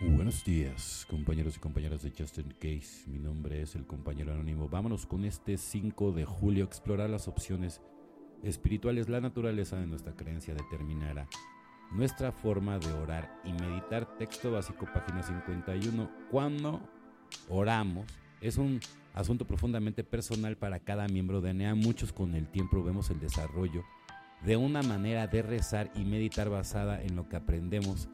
Buenos días, compañeros y compañeras de Justin Case. Mi nombre es el compañero anónimo. Vámonos con este 5 de julio a explorar las opciones espirituales. La naturaleza de nuestra creencia determinará nuestra forma de orar y meditar. Texto básico, página 51. Cuando oramos, es un asunto profundamente personal para cada miembro de NEA. Muchos con el tiempo vemos el desarrollo de una manera de rezar y meditar basada en lo que aprendemos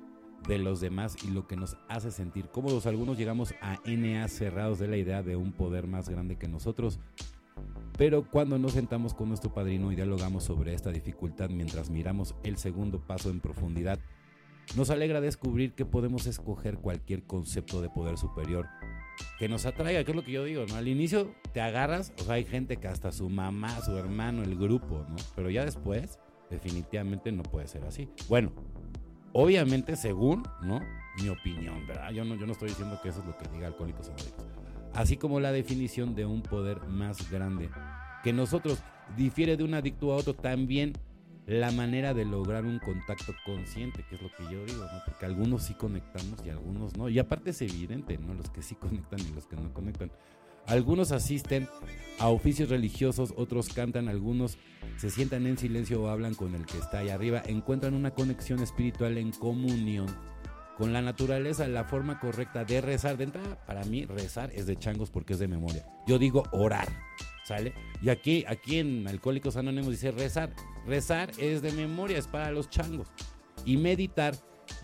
de los demás y lo que nos hace sentir cómodos. Algunos llegamos a NA cerrados de la idea de un poder más grande que nosotros. Pero cuando nos sentamos con nuestro padrino y dialogamos sobre esta dificultad mientras miramos el segundo paso en profundidad, nos alegra descubrir que podemos escoger cualquier concepto de poder superior que nos atraiga, que es lo que yo digo, ¿no? Al inicio te agarras, o sea, hay gente que hasta su mamá, su hermano, el grupo, ¿no? Pero ya después, definitivamente no puede ser así. Bueno, Obviamente, según, ¿no? Mi opinión, ¿verdad? Yo no, yo no estoy diciendo que eso es lo que diga Alcohólicos Anónimos. Así como la definición de un poder más grande que nosotros difiere de un adicto a otro, también la manera de lograr un contacto consciente, que es lo que yo digo, ¿no? Porque algunos sí conectamos y algunos no. Y aparte es evidente, ¿no? Los que sí conectan y los que no conectan. Algunos asisten a oficios religiosos, otros cantan, algunos se sientan en silencio o hablan con el que está ahí arriba, encuentran una conexión espiritual en comunión con la naturaleza, la forma correcta de rezar. De entrada, para mí, rezar es de changos porque es de memoria. Yo digo orar, ¿sale? Y aquí, aquí en Alcohólicos Anónimos dice rezar. Rezar es de memoria, es para los changos. Y meditar,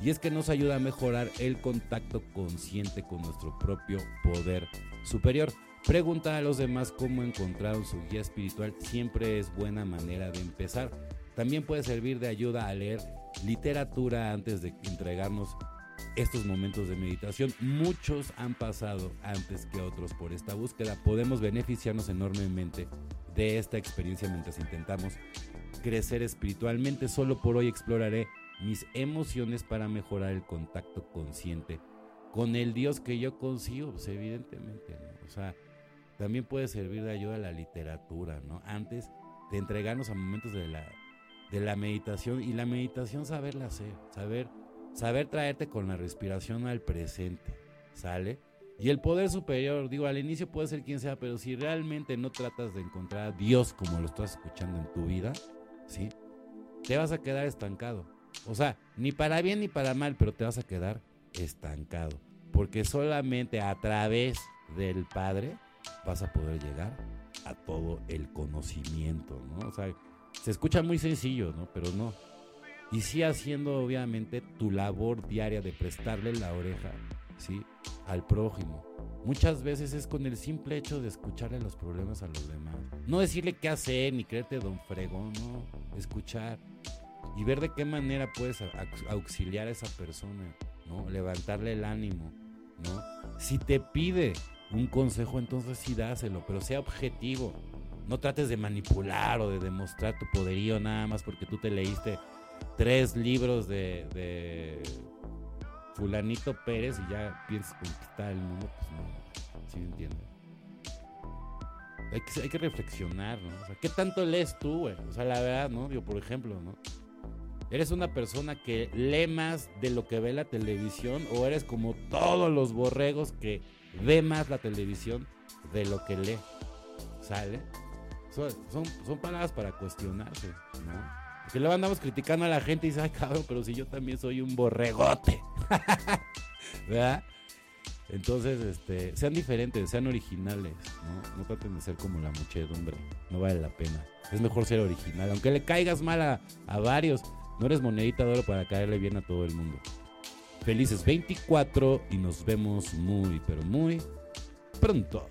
y es que nos ayuda a mejorar el contacto consciente con nuestro propio poder superior. Preguntar a los demás cómo encontraron su guía espiritual siempre es buena manera de empezar. También puede servir de ayuda a leer literatura antes de entregarnos estos momentos de meditación. Muchos han pasado antes que otros por esta búsqueda. Podemos beneficiarnos enormemente de esta experiencia mientras intentamos crecer espiritualmente. Solo por hoy exploraré mis emociones para mejorar el contacto consciente con el Dios que yo consigo, pues evidentemente, ¿no? O sea, también puede servir de ayuda a la literatura, ¿no? Antes de entregarnos a momentos de la, de la meditación y la meditación saberla hacer, saber, saber traerte con la respiración al presente, ¿sale? Y el poder superior, digo, al inicio puede ser quien sea, pero si realmente no tratas de encontrar a Dios como lo estás escuchando en tu vida, ¿sí? Te vas a quedar estancado. O sea, ni para bien ni para mal, pero te vas a quedar estancado. Porque solamente a través del Padre vas a poder llegar a todo el conocimiento, ¿no? O sea, se escucha muy sencillo, ¿no? Pero no. Y sí haciendo obviamente tu labor diaria de prestarle la oreja, ¿sí? Al prójimo. Muchas veces es con el simple hecho de escucharle los problemas a los demás. No decirle qué hacer ni creerte don fregón, no. Escuchar. Y ver de qué manera puedes auxiliar a esa persona, ¿no? Levantarle el ánimo, ¿no? Si te pide un consejo, entonces sí dáselo, pero sea objetivo. No trates de manipular o de demostrar tu poderío nada más porque tú te leíste tres libros de, fulanito Pérez y ya piensas conquistar el mundo, pues no, ¿sí entiendes? Hay que, hay que reflexionar, ¿no? O sea, ¿qué tanto lees tú, güey? O sea, la verdad, ¿no? Yo, por ejemplo, ¿no? ¿Eres una persona que lee más de lo que ve la televisión o eres como todos los borregos que ve más la televisión de lo que lee. ¿Sale? Son, son, palabras para cuestionarse, ¿no? Porque luego andamos criticando a la gente y dice, ay cabrón, pero si yo también soy un borregote. ¿Verdad? Entonces, este, sean diferentes, sean originales, ¿no? No traten de ser como la muchedumbre, no vale la pena. Es mejor ser original, aunque le caigas mal a, a varios, no eres monedita de oro para caerle bien a todo el mundo. Felices 24 y nos vemos muy, pero muy pronto.